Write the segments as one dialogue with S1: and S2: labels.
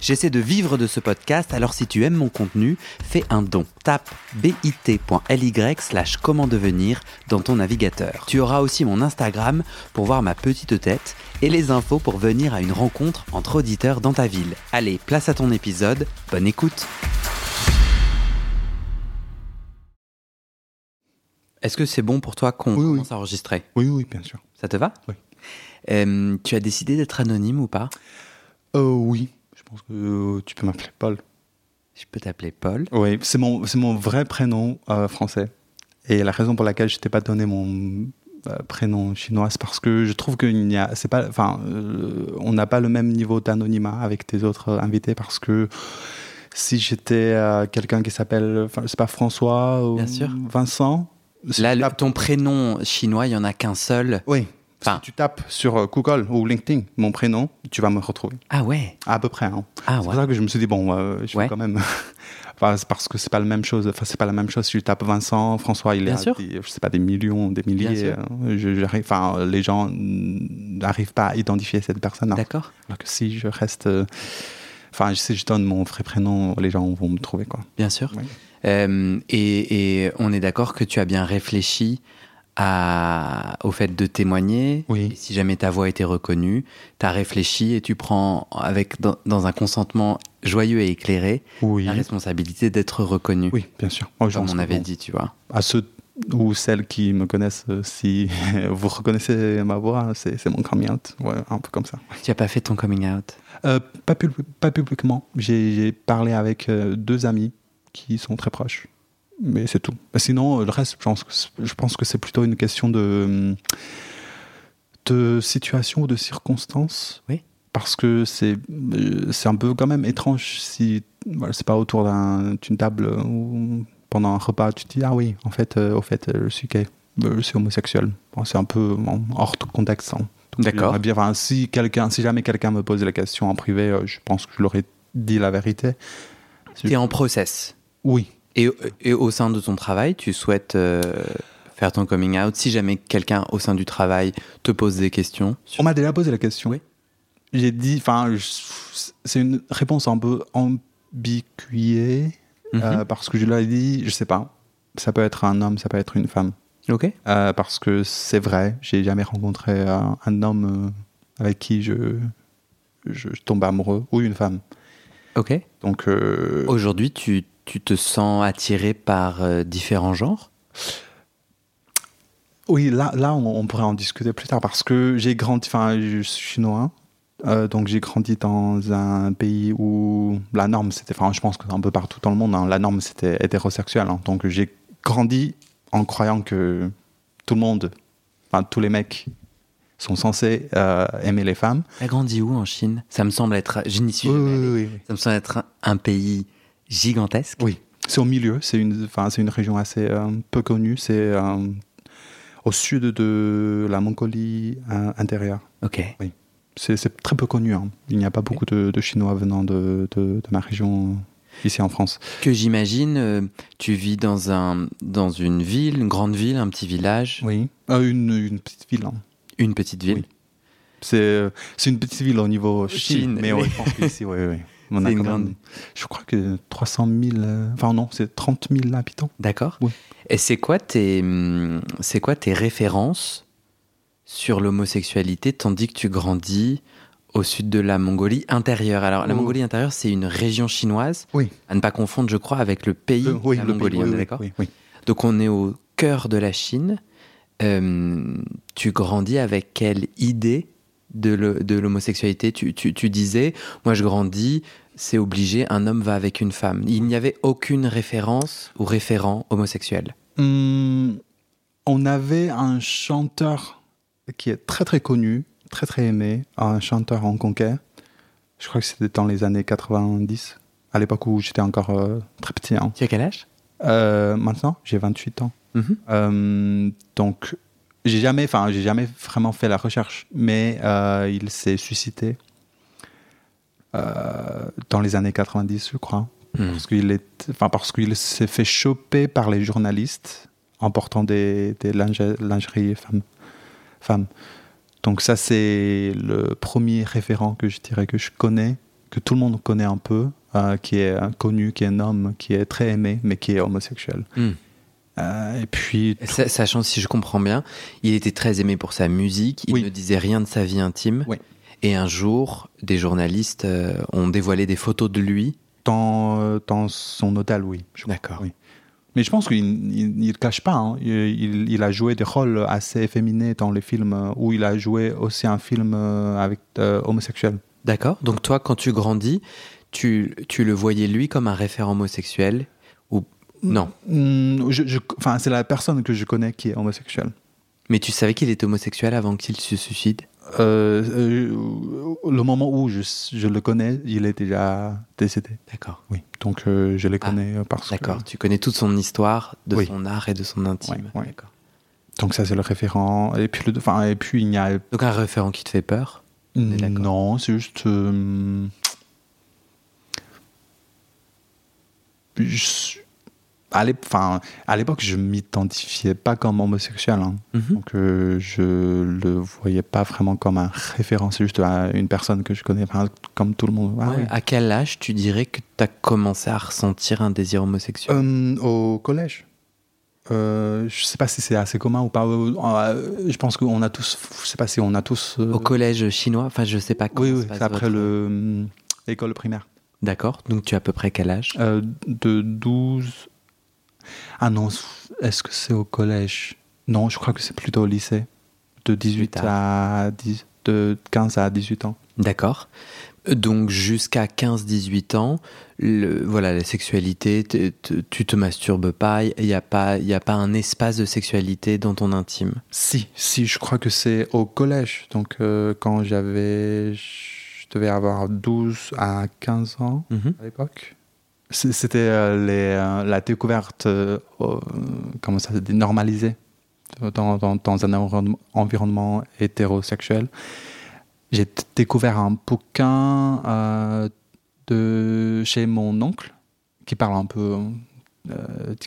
S1: J'essaie de vivre de ce podcast, alors si tu aimes mon contenu, fais un don. Tape bit.ly slash comment devenir dans ton navigateur. Tu auras aussi mon Instagram pour voir ma petite tête et les infos pour venir à une rencontre entre auditeurs dans ta ville. Allez, place à ton épisode, bonne écoute Est-ce que c'est bon pour toi qu'on
S2: Oui, oui.
S1: commence à enregistrer?
S2: Oui, oui, bien sûr.
S1: Ça te va?
S2: Oui.
S1: Euh, tu as décidé d'être anonyme ou pas?
S2: Euh, oui, pense que euh, tu peux m'appeler Paul.
S1: Je peux t'appeler Paul.
S2: Oui, c'est mon, c'est mon vrai prénom euh, français. Et la raison pour laquelle je t'ai pas donné mon euh, prénom chinois, c'est parce que je trouve qu'il n'y a, c'est pas, enfin, euh, on n'a pas le même niveau d'anonymat avec tes autres invités parce que si j'étais quelqu'un qui s'appelle, enfin, c'est pas François ou
S1: Bien sûr.
S2: Vincent.
S1: Là,
S2: tapes-
S1: ton prénom chinois, il y en a qu'un seul.
S2: oui.
S1: Enfin-
S2: si tu tapes sur euh, Google ou LinkedIn mon prénom, tu vas me retrouver.
S1: Ah ouais
S2: À peu près. Hein.
S1: Ah
S2: c'est
S1: ouais.
S2: pour ça que je me suis dit bon, euh, je
S1: Ouais.
S2: vais quand même. enfin, parce que c'est pas la même chose. Enfin, c'est pas la même chose. Si tu tapes Vincent, François, il à
S1: sûr.
S2: des, je sais pas des millions, des
S1: Bien
S2: milliers.
S1: sûr.
S2: euh, je- enfin, les gens n'arrivent pas à identifier cette personne.
S1: D'accord.
S2: Alors que si je reste, euh, enfin, si je donne mon vrai prénom, les gens vont me trouver quoi.
S1: Bien sûr.
S2: Ouais.
S1: Euh, et, et on est d'accord que tu as bien réfléchi à, au fait de témoigner.
S2: Oui.
S1: Si jamais ta voix était reconnue, tu as réfléchi et tu prends avec, dans, dans un consentement joyeux et éclairé
S2: Oui.
S1: la responsabilité d'être reconnu.
S2: Oui, bien sûr. Je
S1: Comme on avait dit, tu vois.
S2: À ceux ou celles qui me connaissent, euh, si vous reconnaissez ma voix, c'est c'est mon coming out. Ouais, un peu comme ça.
S1: Tu n'as pas fait ton coming out?
S2: Euh, pas, pub- pas publiquement. J'ai j'ai parlé avec euh, deux amis qui sont très proches. Mais c'est tout. Mais sinon, euh, le reste, je pense que c'est- je pense que c'est plutôt une question de, de situation ou de circonstance.
S1: Oui.
S2: Parce que c'est euh, c'est un peu quand même étrange si voilà, c'est pas autour d'un- d'une table ou pendant un repas, tu te dis Ah oui, en fait, euh, au fait, je suis gay, je suis homosexuel. Bon, c'est un peu hors de contexte. hein.
S1: D'accord.
S2: j'aimerais bien, enfin, si, quelqu'un, si jamais quelqu'un me pose la question en privé, euh, je pense que je leur ai dit la vérité.
S1: Tu es en process.
S2: Oui.
S1: Et, et au sein de ton travail, tu souhaites euh, faire ton coming out si jamais quelqu'un au sein du travail te pose des questions sur-
S2: On m'a déjà posé la question.
S1: Oui.
S2: J'ai dit, enfin, c'est une réponse un peu ambiguë
S1: Mhm.
S2: euh, parce que je leur ai dit, je sais pas, ça peut être un homme, ça peut être une femme.
S1: Ok.
S2: Euh, parce que c'est vrai, j'ai jamais rencontré un, un homme avec qui je, je, je tombe amoureux ou une femme.
S1: Ok.
S2: Donc,
S1: Aujourd'hui, tu, tu te sens attiré par euh, différents genres?
S2: Oui, là, là on, on pourrait en discuter plus tard parce que j'ai grandi, enfin, je suis chinois, euh, donc j'ai grandi dans un pays où la norme, c'était, enfin, je pense que c'est un peu partout dans le monde, hein, la norme c'était hétérosexuel. hein. donc j'ai grandi en croyant que tout le monde, enfin, tous les mecs sont censés euh, aimer les femmes.
S1: T'as grandi où en Chine? Ça me semble être. Je n'y suis
S2: Oui,
S1: jamais
S2: oui, oui, oui.
S1: Ça me semble être un, un pays gigantesque.
S2: Oui, c'est au milieu, c'est une, enfin, une région assez euh, peu connue, c'est euh, au sud de la Mongolie euh, intérieure.
S1: Ok.
S2: C'est c'est très peu connu. hein. Il n'y a pas beaucoup de, de Chinois venant de, de- de ma région ici en France.
S1: Que j'imagine, tu vis dans, un, dans une ville, une grande ville, un petit village,
S2: Oui. Une, une petite ville. hein.
S1: une petite ville.
S2: Oui. C'est une petite ville au niveau Chine,
S1: Chine,
S2: mais
S1: oui.
S2: je pense qu'ici, oui, oui. On
S1: C'est
S2: a
S1: une
S2: quand
S1: grande-
S2: même- Je crois que 300 000, euh, enfin non, c'est 30 000 habitants.
S1: D'accord.
S2: Oui.
S1: Et c'est quoi tes, c'est quoi tes références sur l'homosexualité tandis que tu grandis au sud de la Mongolie intérieure? Alors, la
S2: Oh.
S1: Mongolie intérieure, c'est une région chinoise,
S2: Oui.
S1: à ne pas confondre, je crois, avec le pays,
S2: oui,
S1: la
S2: le
S1: Mongolie,
S2: oui,
S1: d'accord? Donc, on est au cœur de la Chine. Euh, tu grandis avec quelle idée de l'homosexualité tu, tu- tu disais, moi je grandis, c'est obligé, un homme va avec une femme. Il n'y avait aucune référence ou référent homosexuel.
S2: Hum, on avait un chanteur qui est très très connu, très très aimé, un chanteur hongkongais. Je crois que c'était dans les années 90, à l'époque où j'étais encore euh, très petit. hein.
S1: Tu as quel âge?
S2: Euh, maintenant, j'ai 28 ans.
S1: Mhm.
S2: Euh, donc, j'ai jamais, enfin, j'ai jamais vraiment fait la recherche, mais euh, il s'est suscité euh, dans les années 90, je crois.
S1: Hmm.
S2: Parce qu'il est, enfin, parce qu'il s'est fait choper par les journalistes en portant des, des linge- lingeries femmes. femmes. Donc ça, c'est le premier référent que je dirais que je connais, que tout le monde connaît un peu, euh, qui est connu, qui est un homme, qui est très aimé, mais qui est homosexuel.
S1: Hmm.
S2: Euh, et puis,
S1: Sa- Sachant, si je comprends bien, il était très aimé pour sa musique, il
S2: Oui.
S1: ne disait rien de sa vie intime.
S2: Oui.
S1: Et un jour, des journalistes euh, ont dévoilé des photos de lui.
S2: dans, euh, dans son hôtel, oui.
S1: D'accord.
S2: Oui. Mais je pense qu'il il, il cache pas. hein. Il, il- il a joué des rôles assez efféminés dans les films où il a joué aussi un film avec euh, homosexuel.
S1: D'accord. Donc toi, quand tu grandis, tu, tu le voyais lui comme un référent homosexuel non
S2: Hmm, je- je- Enfin, c'est la personne que je connais qui est homosexuelle.
S1: Mais tu savais qu'il était homosexuel avant qu'il se suicide?
S2: Euh, euh, le moment où je, je le connais, il est déjà décédé.
S1: D'accord.
S2: Oui. Donc euh, je les
S1: Ah,
S2: connais parce que.
S1: D'accord. Tu connais toute son histoire, de
S2: Oui.
S1: son art et de son intime.
S2: Ouais, ouais.
S1: D'accord.
S2: Donc ça c'est le référent. Et puis, le, enfin, et puis il y a
S1: Donc un référent qui te fait peur?
S2: Non, c'est juste. je- à l'époque, je m'identifiais pas comme homosexuel. hein.
S1: Mhm.
S2: Donc, euh, je le voyais pas vraiment comme un référent. C'est juste euh, une personne que je connais, comme tout le monde. Ah
S1: Ouais.
S2: oui.
S1: À quel âge tu dirais que tu as commencé à ressentir un désir homosexuel?
S2: Euh, au collège. Euh, je sais pas si c'est assez commun ou pas. Je pense qu'on a tous. Je sais pas si on a tous.
S1: Au collège chinois? Enfin, je sais pas comment
S2: oui, oui, c'est après
S1: votre-
S2: le l'école primaire.
S1: D'accord. Donc tu as à peu près quel âge?
S2: De 12. Ah non, est-ce que c'est au collège? Non, je crois que c'est plutôt au lycée. De 18
S1: tard.
S2: à 10, de 15 à 18 ans.
S1: D'accord. Donc jusqu'à 15-18 ans, le, voilà, la sexualité, t- t- tu te masturbes pas, il n'y a, pas- y a pas un espace de sexualité dans ton intime?
S2: Si, si, je crois que c'est au collège. Donc euh, quand j'avais. Je devais avoir 12 à 15 ans
S1: Mhm.
S2: à l'époque. C'était euh, euh, la découverte, euh, comment ça se dit, dans, un environnement, hétérosexuel. J'ai découvert un bouquin de chez mon oncle qui parle un peu,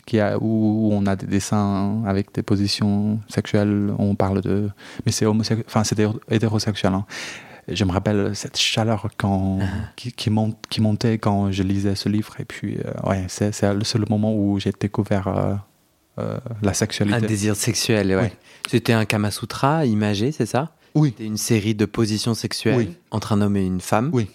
S2: qui a, où, on a des dessins avec des positions sexuelles. On parle de, mais c'est hétérosexuel. hein. Je me rappelle cette chaleur quand, qui, qui, monte, qui montait quand je lisais ce livre. Et puis, euh, ouais, c'est le seul moment où j'ai découvert euh, euh, la
S1: Un
S2: sexualité.
S1: désir sexuel, ouais.
S2: Ouais.
S1: C'était un Kama Sutra imagé, c'est ça?
S2: Oui.
S1: C'était une série de positions sexuelles
S2: Oui.
S1: entre un homme et une femme?
S2: Oui.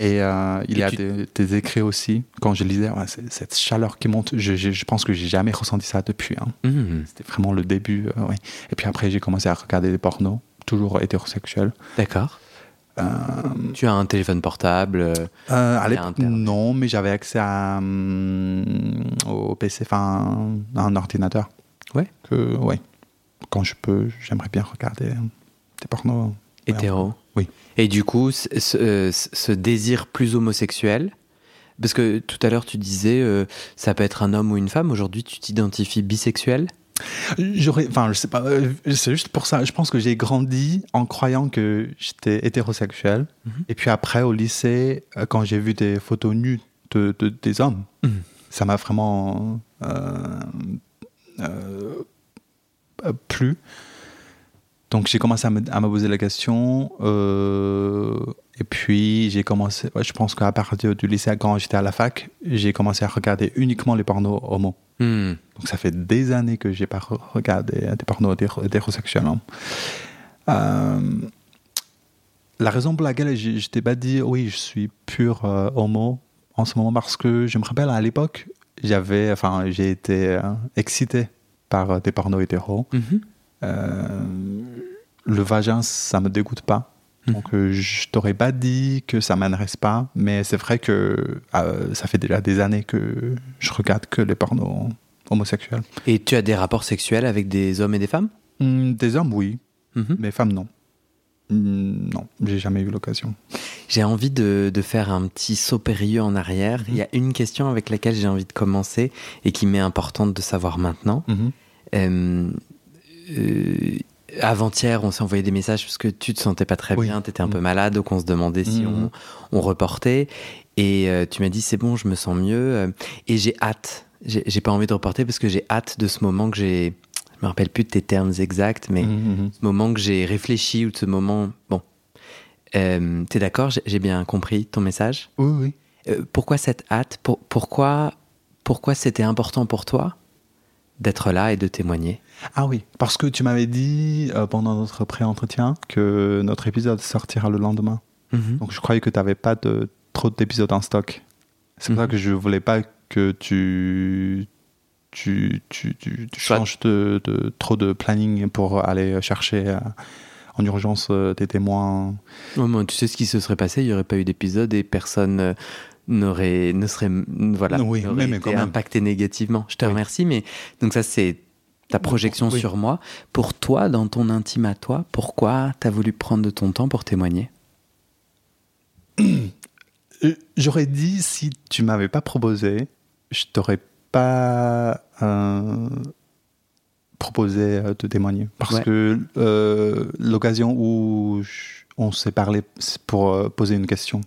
S2: Et euh, il
S1: Et
S2: y a
S1: tu-
S2: des, des écrits aussi. Quand je lisais, ouais, cette chaleur qui monte, je, je, je pense que j'ai jamais ressenti ça depuis. hein.
S1: Mhm.
S2: C'était vraiment le début. ouais. Et puis après, j'ai commencé à regarder des pornos, toujours hétérosexuels.
S1: D'accord.
S2: Euh,
S1: Tu as un téléphone portable. euh,
S2: euh, à non, mais j'avais accès à, hum, au PC, enfin, à un ordinateur.
S1: Ouais.
S2: Que, ouais. Quand je peux, j'aimerais bien regarder des pornos.
S1: Hétéro.
S2: Oui.
S1: Et du coup, ce, ce- ce désir plus homosexuel, parce que tout à l'heure tu disais, euh, ça peut être un homme ou une femme. Aujourd'hui, tu t'identifies bisexuel?
S2: J'aurais, enfin, je sais pas, euh, c'est juste pour ça. Je pense que j'ai grandi en croyant que j'étais hétérosexuel.
S1: Mhm.
S2: Et puis après, au lycée, euh, quand j'ai vu des photos nues de, de- des hommes,
S1: Mhm.
S2: ça m'a vraiment euh, plu. Donc j'ai commencé à me, à me poser la question. euh, et puis j'ai commencé, je pense qu'à partir du lycée, quand j'étais à la fac, j'ai commencé à regarder uniquement les pornos homo.
S1: Hmm.
S2: Donc ça fait des années que j'ai pas re- regardé des pornos hétéro- hétérosexuels. hein. Euh, la raison pour laquelle je, je t'ai pas dit oui, je suis pur euh, homo en ce moment parce que je me rappelle à l'époque, j'avais, enfin, j'ai été excité par des pornos hétéros.
S1: Mhm.
S2: Le vagin, ça me dégoûte pas.
S1: Mhm.
S2: Donc euh, je t'aurais pas dit que ça m'intéresse pas, mais c'est vrai que euh, ça fait déjà des années que je regarde que les pornos homosexuels.
S1: Et tu as des rapports sexuels avec des hommes et des femmes?
S2: Hmm, des hommes, oui,
S1: Mhm.
S2: mais femmes, non. Hmm, non, j'ai jamais eu l'occasion.
S1: J'ai envie de, de faire un petit saut périlleux en arrière.
S2: Mhm.
S1: Il y a une question avec laquelle j'ai envie de commencer et qui m'est importante de savoir maintenant. Euh, euh, avant-hier, on s'est envoyé des messages parce que tu te sentais pas très
S2: Oui.
S1: bien, tu étais un
S2: Mm.
S1: peu malade, donc on se demandait si
S2: Mhm.
S1: on, on reportait. Et euh, tu m'as dit c'est bon, je me sens mieux. euh, et j'ai hâte. J'ai pas envie de reporter parce que j'ai hâte de ce moment que j'ai. Je me rappelle plus de tes termes exacts, mais
S2: mhm.
S1: ce moment que j'ai réfléchi ou de ce moment. Bon. Euh, T'es d'accord? J'ai bien compris ton message?
S2: Oui, oui.
S1: Euh, pourquoi cette hâte? Pour- Pourquoi, pourquoi c'était important pour toi? D'être là et de témoigner
S2: Ah oui, parce que tu m'avais dit euh, pendant notre pré-entretien que notre épisode sortira le lendemain.
S1: Mhm.
S2: Donc je croyais que tu n'avais pas de, trop d'épisodes en stock. C'est pour
S1: Mhm.
S2: ça que je voulais pas que tu, tu, tu, tu, changes de, de- trop de planning pour aller chercher euh, en urgence euh, des témoins.
S1: Tu sais ce qui se serait passé, il n'y aurait pas eu d'épisode et personne n'aurait, ne serait, voilà,
S2: Oui, mais même.
S1: impacté négativement. Je te
S2: Oui.
S1: remercie, mais donc ça c'est ta projection
S2: Oui.
S1: sur moi. Pour toi, dans ton intime à toi, pourquoi tu as voulu prendre de ton temps pour témoigner?
S2: Euh, J'aurais dit si tu m'avais pas proposé, je t'aurais pas euh, proposé euh, de témoigner. Parce
S1: Ouais.
S2: que euh, l'occasion où on s'est parlé c'est pour poser une question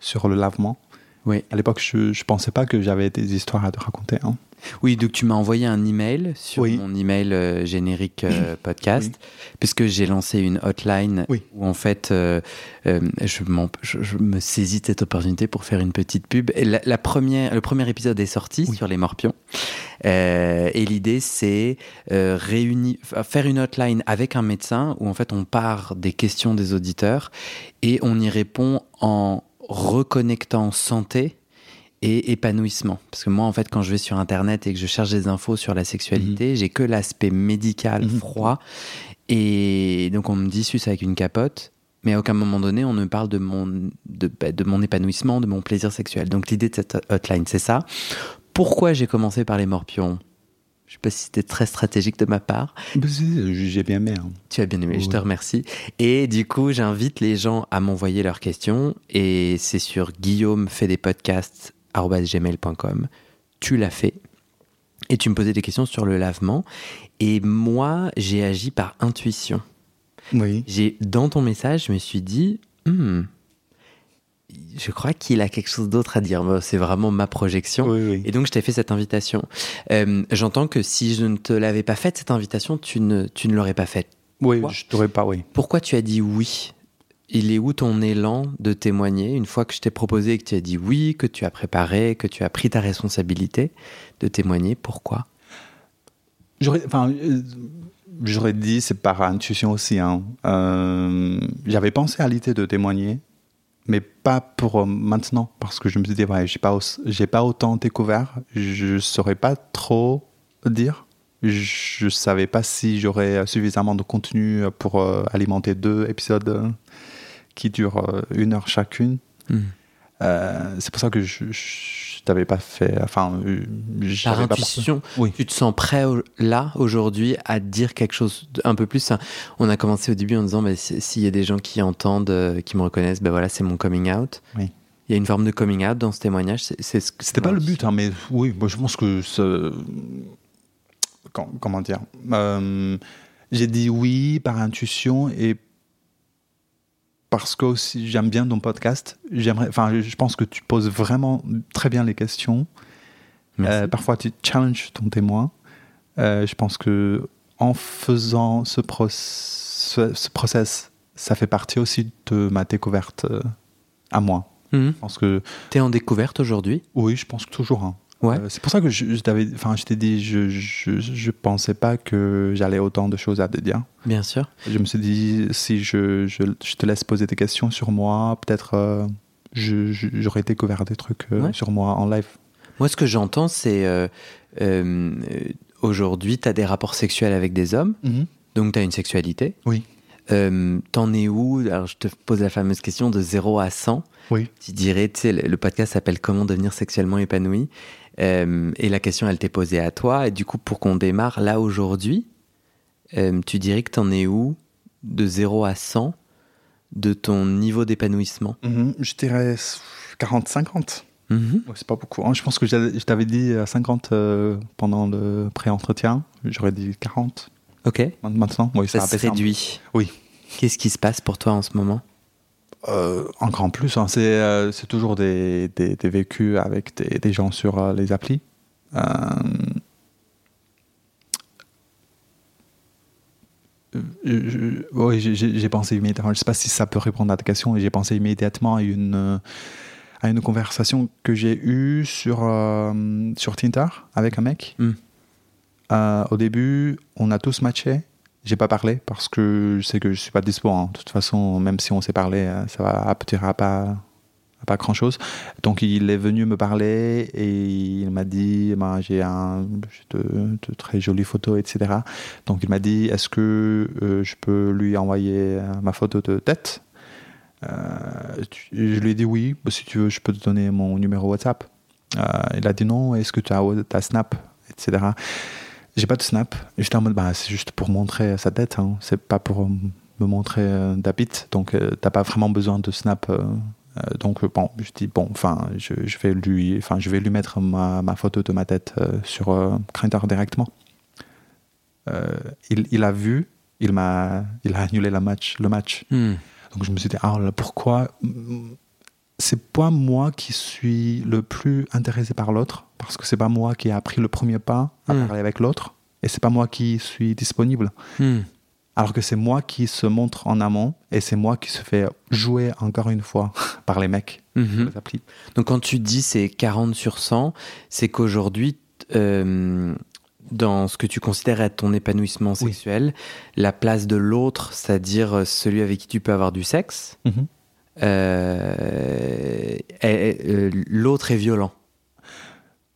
S2: sur le lavement,
S1: Oui.
S2: à l'époque, je, je pensais pas que j'avais des histoires à te raconter. hein.
S1: Oui, donc tu m'as envoyé un email sur
S2: Oui.
S1: mon email euh, générique euh, podcast, puisque j'ai lancé une hotline
S2: Oui.
S1: où en fait euh, euh, je, m'en- je- je me saisis de cette opportunité pour faire une petite pub. Et la, la première, le premier épisode est sorti sur les morpions. Et l'idée, c'est réunir, faire une hotline avec un médecin où en fait on part des questions des auditeurs et on y répond en reconnectant santé et épanouissement. Parce que moi, en fait, quand je vais sur Internet et que je cherche des infos sur la sexualité, j'ai que l'aspect médical,
S2: Mhm.
S1: froid. Et donc, on me dit suce avec une capote. Mais à aucun moment donné, on ne parle de mon, de, bah, de mon épanouissement, de mon plaisir sexuel. Donc, l'idée de cette hotline, c'est ça. Pourquoi j'ai commencé par les morpions? Je sais pas si c'était très stratégique de ma part.
S2: Si, J'ai bien aimé. hein.
S1: Tu as bien aimé, je te remercie. Et du coup, j'invite les gens à m'envoyer leurs questions. Et c'est sur Guillaume fait des podcasts gmail.com. Tu l'as fait. Et tu me posais des questions sur le lavement. Et moi, j'ai agi par intuition.
S2: Oui.
S1: J'ai dans ton message, je me suis dit, Hmm, je crois qu'il a quelque chose d'autre à dire. C'est vraiment ma projection.
S2: Oui, oui.
S1: Et donc, je t'ai fait cette invitation. Euh, J'entends que si je ne te l'avais pas faite, cette invitation, tu ne, tu ne l'aurais pas faite.
S2: Oui,
S1: Quoi
S2: je t'aurais pas, oui.
S1: Pourquoi tu as dit oui? Il est où ton élan de témoigner une fois que je t'ai proposé et que tu as dit oui, que tu as préparé, que tu as pris ta responsabilité de témoigner? Pourquoi?
S2: J'aurais, enfin, euh, j'aurais dit c'est par intuition aussi. Hein. Euh, j'avais pensé à l'idée de témoigner, mais pas pour euh, maintenant, parce que je me suis dit ouais, j'ai pas, j'ai pas autant découvert, je saurais pas trop dire. Je savais pas si j'aurais suffisamment de contenu pour euh, alimenter deux épisodes euh, qui durent euh, une heure chacune.
S1: Hmm.
S2: Euh, c'est pour ça que je, je t'avais pas fait. Enfin, euh,
S1: Par
S2: pas
S1: intuition,
S2: Oui.
S1: tu te sens prêt au- là, aujourd'hui, à dire quelque chose un peu plus? On a commencé au début en disant si- s'il y a des gens qui entendent, euh, qui me reconnaissent, ben voilà, c'est mon coming out.
S2: Oui.
S1: Il y a une forme de coming out dans ce témoignage. c'est- ce
S2: C'était pas le but, hein, mais oui, moi je pense que ce- comment dire Euh, J'ai dit oui par intuition et parce que aussi j'aime bien ton podcast. J'aimerais, enfin, je pense que tu poses vraiment très bien les questions. Euh, parfois, tu challenges ton témoin. Euh, je pense que en faisant ce, proc- ce, ce process, ça fait partie aussi de ma découverte euh, à moi.
S1: Mhm.
S2: Je pense que
S1: T'es en découverte aujourd'hui?
S2: Oui, je pense que toujours. hein.
S1: Ouais.
S2: Euh, c'est pour ça que je, je t'avais, enfin, je t'ai dit, je, je, je pensais pas que j'allais autant de choses à te dire.
S1: Bien sûr.
S2: Je me suis dit, si je, je, te laisse poser des questions sur moi, peut-être euh, j'aurais découvert des trucs euh,
S1: Ouais.
S2: sur moi en live.
S1: Moi, ce que j'entends, c'est aujourd'hui, tu as des rapports sexuels avec des hommes, donc tu as une sexualité.
S2: Oui.
S1: T'en es où? Alors, je te pose la fameuse question de 0 à 100.
S2: Oui.
S1: Tu dirais, tu sais, le podcast s'appelle Comment devenir sexuellement épanoui? Euh, et la question, elle t'est posée à toi. Et du coup, pour qu'on démarre là aujourd'hui, euh, tu dirais que t'en es où de 0 à 100 de ton niveau d'épanouissement?
S2: Mhm. Je dirais 40-50.
S1: Mhm.
S2: Ouais, c'est pas beaucoup. hein. Je pense que je t'avais dit à 50 euh, pendant le pré-entretien. J'aurais dit 40.
S1: Ok.
S2: Maintenant, oui,
S1: Ça
S2: ça,
S1: se réduit.
S2: Oui.
S1: Qu'est-ce qui se passe pour toi en ce moment?
S2: Euh, encore en plus, hein, c'est euh, toujours des, des, des vécus avec des, des gens sur euh, les applis. Euh, oui, j'ai- pensé immédiatement. Je ne sais pas si ça peut répondre à ta question. mais J'ai pensé immédiatement à une euh, à une conversation que j'ai eue sur euh, sur Tinder avec un mec.
S1: Mm.
S2: Au début, on a tous matché. J'ai pas parlé parce que je sais que je suis pas dispo. hein. De toute façon, même si on s'est parlé, euh, ça va à pas, à pas grand chose. Donc il est venu me parler et il m'a dit ben, j'ai de, de très jolies photos, etc. Donc il m'a dit est-ce que euh, je peux lui envoyer euh, ma photo de tête? Je lui ai dit oui. Bah, si tu veux, je peux te donner mon numéro WhatsApp. Il a dit non. Est-ce que tu as, ta Snap, etc. J'ai pas de snap. J'étais en mode, bah, c'est juste pour montrer sa tête. Hein. C'est pas pour euh, me montrer euh, d'habit. Donc, euh, t'as pas vraiment besoin de snap. euh, donc, bon, je dis, bon, enfin, je, je vais lui, enfin, je vais lui mettre ma, ma photo de ma tête sur Grindr directement. Il, il a vu, il m'a, il a annulé la match, le match.
S1: Hmm.
S2: Donc je me suis dit, ah pourquoi C'est pas moi qui suis le plus intéressé par l'autre, parce que c'est pas moi qui a pris le premier pas à
S1: Mm.
S2: parler avec l'autre, et c'est pas moi qui suis disponible.
S1: Hmm.
S2: Alors que c'est moi qui se montre en amont, et c'est moi qui se fait jouer encore une fois par les mecs
S1: Mhm.
S2: les applis.
S1: Donc quand tu dis c'est 40 sur 100, c'est qu'aujourd'hui, euh, dans ce que tu considères être ton épanouissement
S2: Oui.
S1: sexuel, la place de l'autre, c'est-à-dire celui avec qui tu peux avoir du sexe, Euh, euh, l'autre est violent.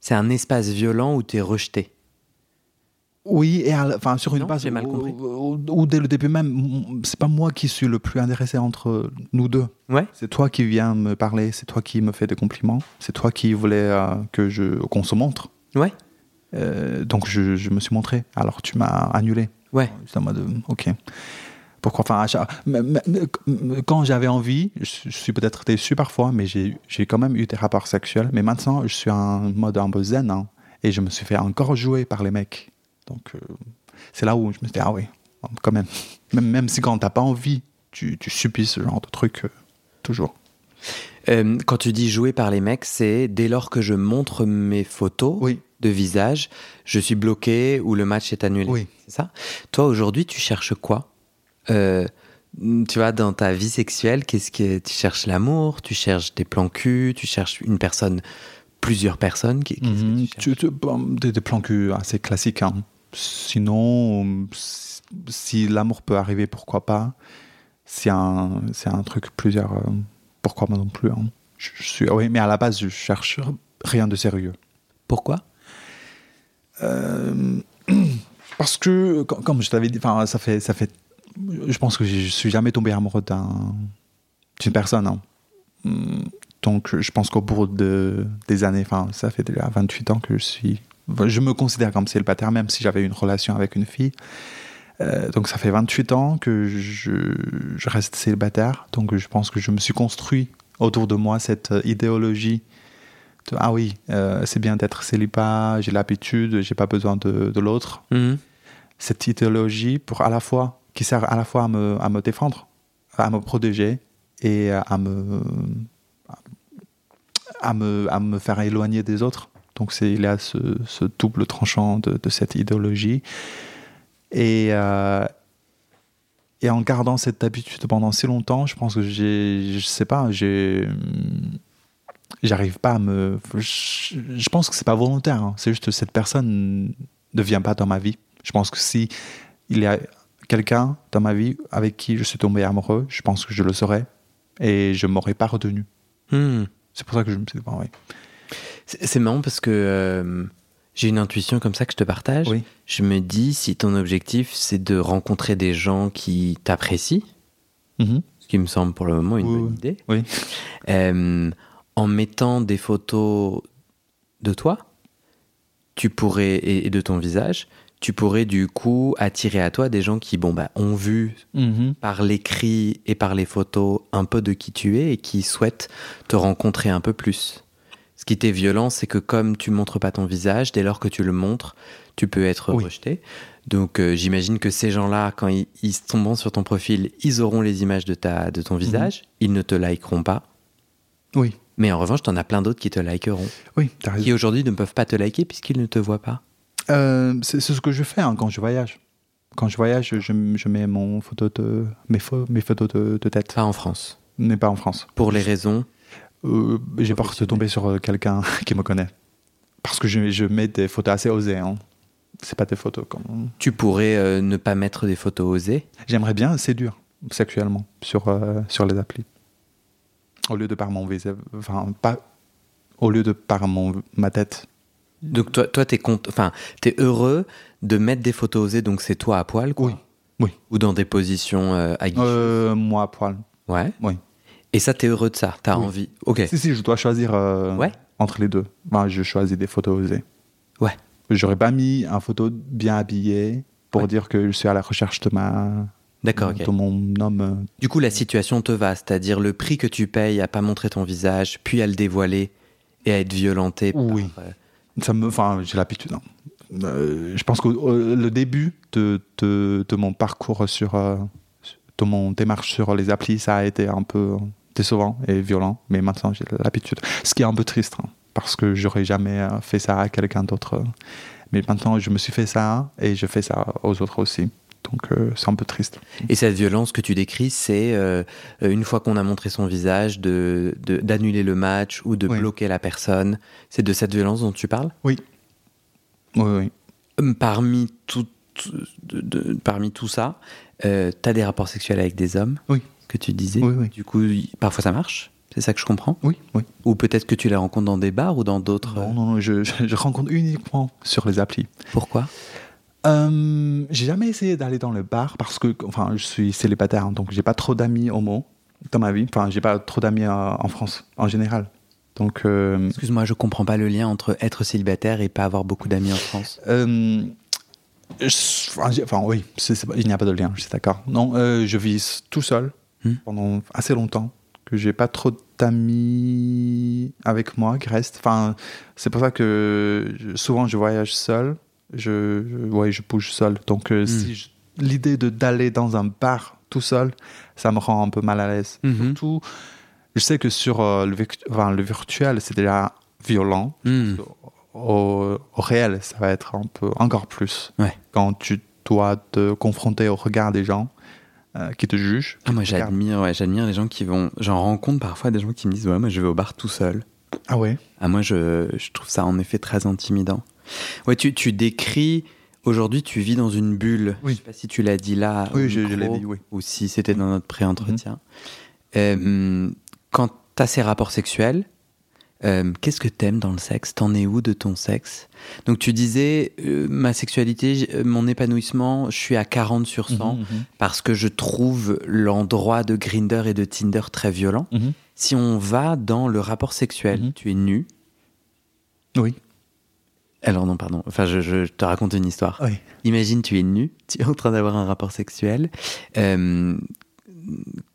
S1: C'est un espace violent où tu es rejeté.
S2: Oui, et à enfin sur une
S1: Non,
S2: base
S1: mal
S2: où-
S1: compris.
S2: où, où dès le début même, c'est pas moi qui suis le plus intéressé entre nous deux.
S1: Ouais.
S2: C'est toi qui viens me parler, c'est toi qui me fais des compliments, c'est toi qui voulais euh, que je qu'on se montre.
S1: Ouais.
S2: Euh, donc je, je me suis montré. Alors tu m'as annulé.
S1: Ouais.
S2: J'étais en mode ok. Pourquoi enfin quand j'avais envie, je, suis peut-être déçu parfois, mais j'ai j'ai quand même eu des rapports sexuels. Mais maintenant je suis en mode un peu zen hein, et je me suis fait encore jouer par les mecs. Donc euh, c'est là où je me suis dit ah oui quand même. Même, même si quand t'as pas envie, tu, tu subis ce genre de truc euh, toujours.
S1: Euh, quand tu dis jouer par les mecs, c'est dès lors que je montre mes photos
S2: Oui.
S1: de visage, je suis bloqué ou le match est annulé.
S2: Oui.
S1: C'est ça? Toi, aujourd'hui, tu cherches quoi? Euh, Tu vois, dans ta vie sexuelle, qu'est-ce que tu cherches l'amour? Tu cherches des plans cul? Tu cherches une personne Plusieurs personnes? Que
S2: Mhm.
S1: tu
S2: Tu- des, des plans cul assez classiques. hein. Sinon, si, l'amour peut arriver, pourquoi pas? C'est un, c'est un truc plusieurs. euh, pourquoi pas non plus hein. je, je suis, Oui, mais à la base, je cherche rien de sérieux.
S1: Pourquoi?
S2: Euh, parce que, com- comme je t'avais dit, ça fait, ça fait. Je pense que je suis jamais tombé amoureux d'un, d'une personne. hein. Hum, Donc, je pense qu'au bout de, des années, enfin, ça fait déjà 28 ans que je suis. Je me considère comme célibataire, même si j'avais une relation avec une fille. Euh, donc, ça fait 28 ans que je, je reste célibataire. Donc, je pense que je me suis construit autour de moi cette euh, idéologie de, ah oui, euh, c'est bien d'être célibat, j'ai l'habitude, j'ai pas besoin de, de l'autre.
S1: Mhm.
S2: Cette idéologie pour à la fois, qui sert à la fois à me, défendre, à me protéger et à me, à me, à me faire éloigner des autres. Donc c'est, il y a ce, double tranchant de, cette idéologie. Et, euh, et en gardant cette habitude pendant si longtemps, je pense que j'ai, je sais pas, j'ai, j'arrive pas à me, je, je pense que c'est pas volontaire. hein. C'est juste que cette personne ne vient pas dans ma vie. Je pense que si il y a quelqu'un dans ma vie avec qui je suis tombé amoureux, je pense que je le saurais et je m'aurais pas retenu.
S1: Mhm.
S2: C'est pour ça que je me suis ouais.
S1: C'est marrant parce que euh, j'ai une intuition comme ça que je te partage.
S2: Oui.
S1: Je me dis, si ton objectif, c'est de rencontrer des gens qui t'apprécient,
S2: Mhm.
S1: ce qui me semble pour le moment une
S2: Oui,
S1: bonne idée,
S2: Oui.
S1: Euh, en mettant des photos de toi, tu pourrais et de ton visage, tu pourrais du coup attirer à toi des gens qui bon bah ont vu
S2: Mhm.
S1: par l'écrit et par les photos un peu de qui tu es et qui souhaitent te rencontrer un peu plus. Ce qui était violent, c'est que comme tu montres pas ton visage, dès lors que tu le montres, tu peux être
S2: Oui.
S1: rejeté. Donc euh, j'imagine que ces gens-là, quand ils, ils tomberont sur ton profil, ils auront les images de, ta, de ton visage, ils ne te likeront pas.
S2: Oui,
S1: Mais en revanche, t'en as plein d'autres qui te likeront,
S2: oui, raison.
S1: qui aujourd'hui ne peuvent pas te liker puisqu'ils ne te voient pas.
S2: Euh, c'est ce que je fais hein, quand je voyage. Quand je voyage, je, je mets mon photo de, mes, pho- mes photos de, de tête,
S1: Pas en France.
S2: mais pas en France.
S1: Pour les raisons.
S2: Euh, J'ai peur de tomber sur euh, quelqu'un qui me connaît. Parce que je, je mets des photos assez osées. Hein. C'est pas des photos comme.
S1: Tu pourrais euh, ne pas mettre des photos osées?
S2: J'aimerais bien séduire sexuellement sur, sur les applis. Au lieu de par mon visage. Enfin, pas. Au lieu de par mon, ma tête.
S1: Donc toi, toi t'es cont- enfin, t'es heureux de mettre des photos osées, donc c'est toi à poil, quoi.
S2: Oui. Oui.
S1: Ou dans des positions euh.
S2: Euh, moi à poil.
S1: Ouais.
S2: Oui.
S1: Et ça, t'es heureux de ça? T'as
S2: Oui.
S1: envie? Ok.
S2: Si, si, je dois choisir euh,
S1: Ouais.
S2: entre les deux. Ben, je choisis des photos osées.
S1: Ouais.
S2: J'aurais pas mis un photo bien habillé pour
S1: Ouais.
S2: dire que je suis à la recherche de ma.
S1: D'accord, ok.
S2: de mon homme.
S1: Du coup, la situation te va, c'est-à-dire le prix que tu payes à pas montrer ton visage, puis à le dévoiler et à être violenté. par,
S2: Oui.
S1: euh,
S2: Enfin, j'ai l'habitude. hein. Euh, je pense que euh, le début de, mon parcours sur, euh, de mon démarche sur les applis, ça a été un peu décevant et violent, mais maintenant j'ai l'habitude. Ce qui est un peu triste, hein, parce que j'aurais jamais fait ça à quelqu'un d'autre. Mais maintenant, je me suis fait ça et je fais ça aux autres aussi. Donc, euh, c'est un peu triste.
S1: Et cette violence que tu décris, c'est euh, une fois qu'on a montré son visage, de de- d'annuler le match ou de
S2: Oui.
S1: bloquer la personne. C'est de cette violence dont tu parles?
S2: Oui. Oui, oui.
S1: Hum, Parmi tout, tout- de- de- parmi tout ça, euh, t'as des rapports sexuels avec des hommes
S2: Oui.
S1: que tu disais?
S2: Oui, oui.
S1: Du coup, parfois ça marche? C'est ça que je comprends?
S2: Oui, oui.
S1: Ou peut-être que tu les rencontres dans des bars ou dans d'autres.
S2: Non, non, non, je, je, je rencontre uniquement sur les applis.
S1: Pourquoi?
S2: Euh, j'ai jamais essayé d'aller dans le bar parce que, enfin, je suis célibataire, donc j'ai pas trop d'amis homo dans ma vie. Enfin, j'ai pas trop d'amis en France en général. Donc, euh,
S1: Excuse-moi, je comprends pas le lien entre être célibataire et pas avoir beaucoup d'amis en France.
S2: euh, je- enfin, oui, il n'y a pas de lien, je suis d'accord. Non, euh, je vis tout seul
S1: Hmm.
S2: pendant assez longtemps, que j'ai pas trop d'amis avec moi qui restent. Enfin, c'est pour ça que souvent je voyage seul. Je, je- ouais, je bouge seul. Donc, euh, si je- l'idée de d'aller dans un bar tout seul, ça me rend un peu mal à l'aise.
S1: Mhm.
S2: Surtout, je sais que sur euh, le, vic- enfin, le virtuel, c'est déjà violent
S1: Hmm.
S2: au, au réel, ça va être un peu encore plus.
S1: Ouais.
S2: Quand tu dois te confronter au regard des gens euh, qui te jugent.
S1: Ah, moi j'admire, ouais, j'admire les gens qui vont. J'en rencontre parfois des gens qui me disent ouais moi je vais au bar tout seul.
S2: Ah ouais?
S1: Ah moi je, je trouve ça en effet très intimidant. Ouais tu, tu décris aujourd'hui tu vis dans une bulle.
S2: Oui.
S1: Je sais pas si tu l'as dit là.
S2: Oui, je- je
S1: micro,
S2: l'ai dit, oui.
S1: Ou si c'était dans notre pré-entretien. Euh, quand t'as ces rapports sexuels, euh, qu'est-ce que t'aimes dans le sexe? T'en es où de ton sexe? Donc tu disais euh, ma sexualité, mon épanouissement, je suis à 40 sur 100
S2: Mhm, mhm.
S1: parce que je trouve l'endroit de Grinder et de Tinder très violent.
S2: Mhm.
S1: Si on va dans le rapport sexuel,
S2: Mhm.
S1: tu es nu.
S2: Oui.
S1: Alors non, pardon. Enfin, je, je te raconte une histoire.
S2: Oui.
S1: Imagine, tu es nu, tu es en train d'avoir un rapport sexuel. Euh,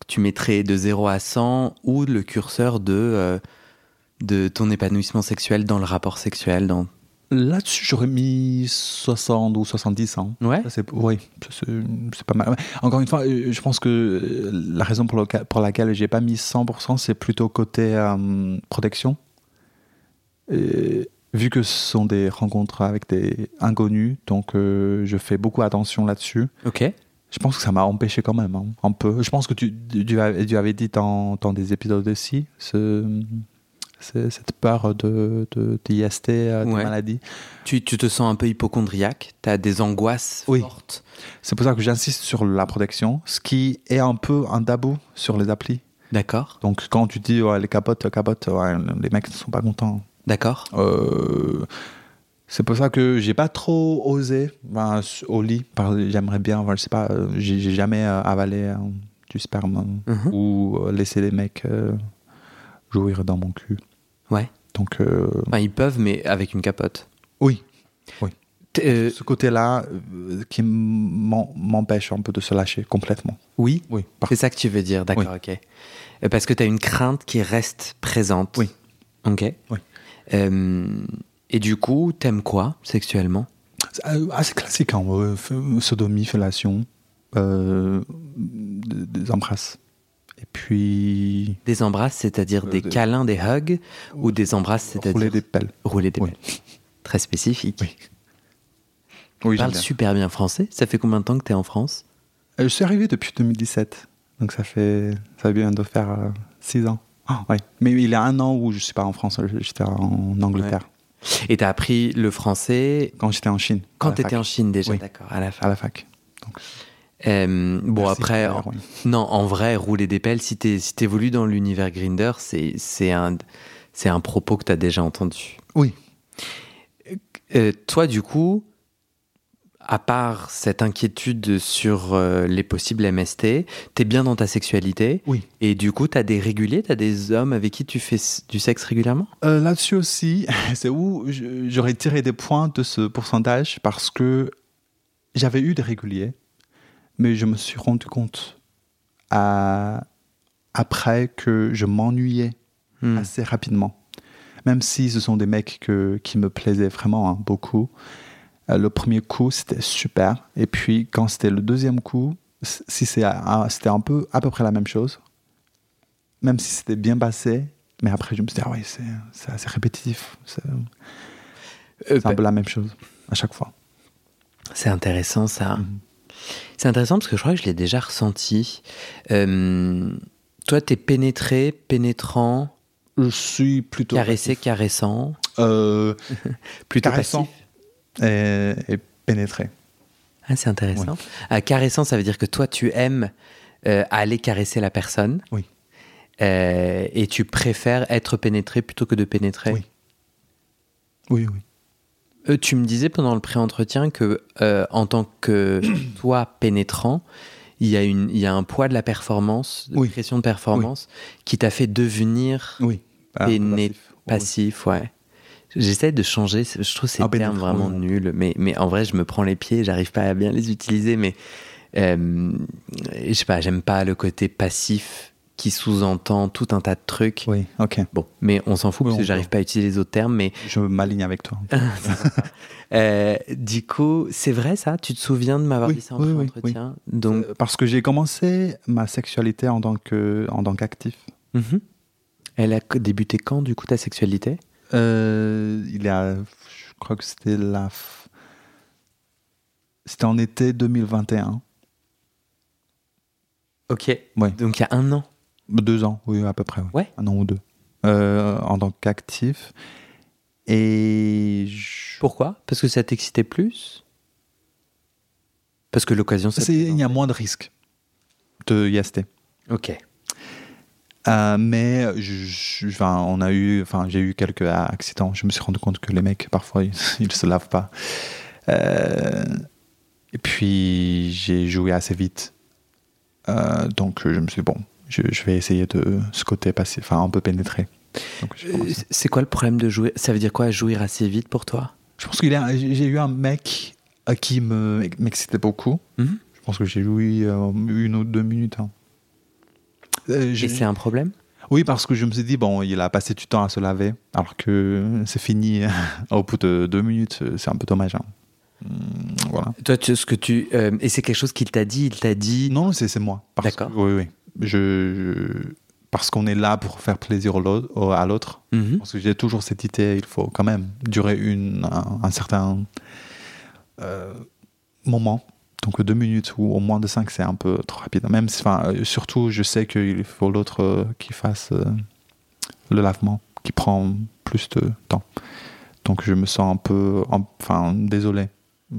S1: tu mettrais de 0 à 100 ou le curseur de, euh, de ton épanouissement sexuel dans le rapport sexuel. Dans...
S2: Là-dessus, j'aurais mis 60 ou 70 ans.
S1: Ouais.
S2: Ça, c'est- pas mal. Ouais. Encore une fois, euh, je pense que la raison pour, lequel- pour laquelle j'ai pas mis 100%, c'est plutôt côté euh, protection. Et vu que ce sont des rencontres avec des inconnus, donc euh, je fais beaucoup attention là-dessus.
S1: Ok.
S2: Je pense que ça m'a empêché quand même, hein, un peu. Je pense que tu, tu, avais, tu avais dit dans, dans des épisodes aussi, ce, ce- cette peur de, de, d'IST, euh, de
S1: Ouais.
S2: maladie.
S1: Tu, tu te sens un peu hypochondriaque, tu as des angoisses
S2: Oui.
S1: fortes?
S2: C'est pour ça que j'insiste sur la protection, ce qui est un peu un tabou sur les applis.
S1: D'accord.
S2: Donc quand tu dis ouais, les capotes, capotes, ouais, les mecs ne sont pas contents.
S1: D'accord.
S2: Euh, c'est pour ça que j'ai pas trop osé ben, au lit. J'aimerais bien, enfin, je sais pas, euh, j'ai jamais euh, avalé euh, du sperme euh,
S1: Mhm.
S2: ou laissé les mecs euh, jouir dans mon cul.
S1: Ouais.
S2: Donc euh,
S1: Enfin, ils peuvent, mais avec une capote.
S2: oui,
S1: euh,
S2: ce côté-là qui m'empêche un peu de se lâcher complètement.
S1: oui,
S2: Oui,
S1: c'est ça que tu veux dire, d'accord, ok. Parce que tu as une crainte qui reste présente.
S2: Oui.
S1: Ok.
S2: Oui.
S1: Euh, et du coup, t'aimes quoi sexuellement?
S2: Euh, assez classique, hein, ouais, f- sodomie, fellation, euh, des embrasses. Et puis.
S1: Des embrasses, c'est-à-dire
S2: Euh,
S1: des
S2: des-
S1: câlins, des hugs, ou des embrasses, c'est-à-dire
S2: Rouler des pelles.
S1: rouler des
S2: Oui.
S1: pelles Très spécifique.
S2: Oui. Oui,
S1: Tu parles super bien français. Ça fait combien de temps que t'es en France?
S2: Euh, Je suis arrivé depuis 2017. Donc ça fait. Ça vient de faire 6 ans. Ah, ouais. Mais il y a un an où je suis pas en France, j'étais en Angleterre.
S1: Et t'as appris le français
S2: Quand j'étais en Chine.
S1: quand t'étais
S2: fac.
S1: en Chine déjà,
S2: Oui.
S1: d'accord, à la fin.
S2: À la fac. Donc,
S1: Euh, bon,
S2: merci,
S1: après, non, en vrai, rouler des pelles, si si t'évolues dans l'univers Grinder, c'est un, propos que t'as déjà entendu.
S2: Oui.
S1: Euh, toi, du coup, à part cette inquiétude sur euh, les possibles MST, t'es bien dans ta sexualité.
S2: Oui.
S1: Et du coup, t'as des réguliers, t'as des hommes avec qui tu fais du sexe régulièrement?
S2: Euh, Là-dessus aussi, c'est où j'aurais tiré des points de ce pourcentage parce que j'avais eu des réguliers, mais je me suis rendu compte à- après que je m'ennuyais
S1: Hmm.
S2: assez rapidement. Même si ce sont des mecs que- qui me plaisaient vraiment hein, beaucoup. Euh, le premier coup, c'était super. Et puis, quand c'était le deuxième coup, si c'est à- à- c'était un peu à peu près la même chose. Même si c'était bien passé. Mais après, je me suis dit, ah ouais, c'est c'est assez répétitif. C'est
S1: Euh,
S2: un peu la même chose à chaque fois.
S1: C'est intéressant ça.
S2: Mhm.
S1: C'est intéressant parce que je crois que je l'ai déjà ressenti. Euh, toi, t'es pénétré, pénétrant,
S2: Je suis plutôt.
S1: caressé, caressant,
S2: Euh,
S1: plutôt
S2: Caressant.
S1: passif.
S2: Et, et pénétré.
S1: Ah, c'est intéressant. Ah, caressant, ça veut dire que toi, tu aimes euh, aller caresser la personne.
S2: Oui.
S1: Euh, et tu préfères être pénétré plutôt que de pénétrer.
S2: Oui. Oui, oui.
S1: Euh, tu me disais pendant le pré-entretien que, euh, en tant que toi pénétrant, il y, a une, il y a un poids de la performance, de
S2: Oui.
S1: pression de performance, qui t'a fait devenir
S2: Oui. Ah, passif.
S1: passif. Ouais. J'essaie de changer, je trouve ces
S2: Ah,
S1: termes
S2: pénétrant,
S1: vraiment
S2: oui.
S1: nuls, mais, mais en vrai, je me prends les pieds, j'arrive pas à bien les utiliser, mais euh, je sais pas, j'aime pas le côté passif qui sous-entend tout un tas de trucs.
S2: Oui, ok.
S1: Bon, mais on s'en fout
S2: Oui,
S1: parce que j'arrive pas à utiliser les autres termes, mais
S2: Je m'aligne avec toi.
S1: Euh, du coup, c'est vrai ça? Tu te souviens de m'avoir
S2: Oui,
S1: dit ça en
S2: oui,
S1: entretien? Donc,
S2: Euh, Parce que j'ai commencé ma sexualité en tant qu'actif.
S1: mhm. elle a débuté quand du coup ta sexualité?
S2: Euh, il y a, je crois que c'était la, c'était en été 2021.
S1: Ok.
S2: Ouais.
S1: Donc il y a un an.
S2: Deux ans, oui, à peu près.
S1: Ouais.
S2: Un an ou deux. Euh, en tant qu'actif. Et je-
S1: Pourquoi? Parce que ça t'excitait plus? Parce que l'occasion
S2: il y a moins de risques de IST.
S1: Ok.
S2: Euh, mais je, je- enfin, on a eu, enfin, j'ai eu quelques accidents. Je me suis rendu compte que les mecs, parfois, ils, ils se lavent pas. Euh, et puis, j'ai joué assez vite. Euh, donc, je me suis dit, bon, je, je vais essayer de ce côté passé, enfin, un peu commencé.
S1: C'est quoi le problème de jouer? Ça veut dire quoi jouir assez vite pour toi?
S2: Je pense qu'il j'ai eu un mec qui me, m'excitait beaucoup.
S1: Mhm.
S2: Je pense que j'ai joué une ou deux minutes. hein. Euh,
S1: Et c'est un problème?
S2: Oui, parce que je me suis dit, bon, il a passé du temps à se laver, alors que c'est fini au bout de deux minutes, c'est un peu dommage. hein. Voilà.
S1: Toi, tu- ce que tu euh, et c'est quelque chose qu'il t'a dit. Il t'a dit.
S2: Non, c'est moi.
S1: D'accord.
S2: Oui, oui. Je, je- parce qu'on est là pour faire plaisir au à l'autre.
S1: Mhm.
S2: Parce que j'ai toujours cette idée, il faut quand même durer une, un, un certain euh, moment. Donc deux minutes ou au moins de cinq, c'est un peu trop rapide. Même enfin, euh, surtout, je sais qu'il faut l'autre euh, qui fasse euh, le lavement, qui prend plus de temps. Donc je me sens un peu, en- enfin, désolé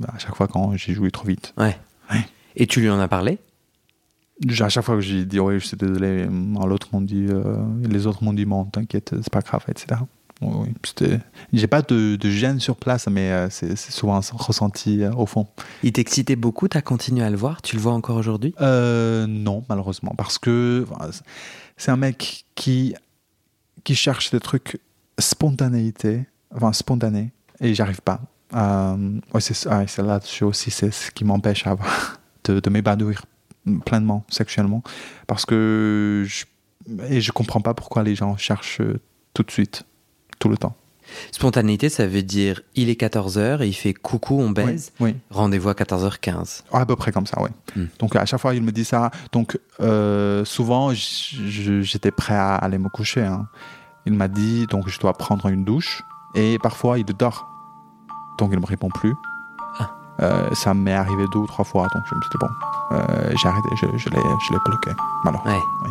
S2: à chaque fois quand j'ai joué trop vite.
S1: Ouais.
S2: Ouais.
S1: Et tu lui en as parlé?
S2: À chaque fois que j'ai dit oui, je suis désolé, l'autre m'ont dit, euh, les autres m'ont dit bon, t'inquiète, c'est pas grave, etc. Oui, J'ai pas de, de gêne sur place, mais euh, c'est souvent ressenti euh, au fond.
S1: Il t'excitait beaucoup. T'as continué à le voir? Tu le vois encore aujourd'hui?
S2: Euh, non, malheureusement, parce que enfin, c'est un mec qui qui cherche des trucs spontanéité, enfin spontané, et j'arrive pas. Ouais, c'est ouais, là-dessus aussi, c'est ce qui m'empêche de, de m'épanouir pleinement sexuellement, parce que je, et je comprends pas pourquoi les gens cherchent tout de suite, tout le temps.
S1: Spontanéité, ça veut dire il est 14h et il fait coucou, on baise.
S2: Oui, oui.
S1: Rendez-vous à 14h15.
S2: À peu près comme ça, oui.
S1: Hmm.
S2: Donc à chaque fois, il me dit ça. Donc euh, souvent, j'étais prêt à aller me coucher. hein. Il m'a dit donc je dois prendre une douche et parfois il dort. Donc il ne me répond plus.
S1: Ah.
S2: Euh, ça m'est arrivé deux ou trois fois, donc je me suis dit bon, euh, j'ai arrêté, je, je l'ai, je l'ai bloqué. Voilà.
S1: Ouais.
S2: Oui.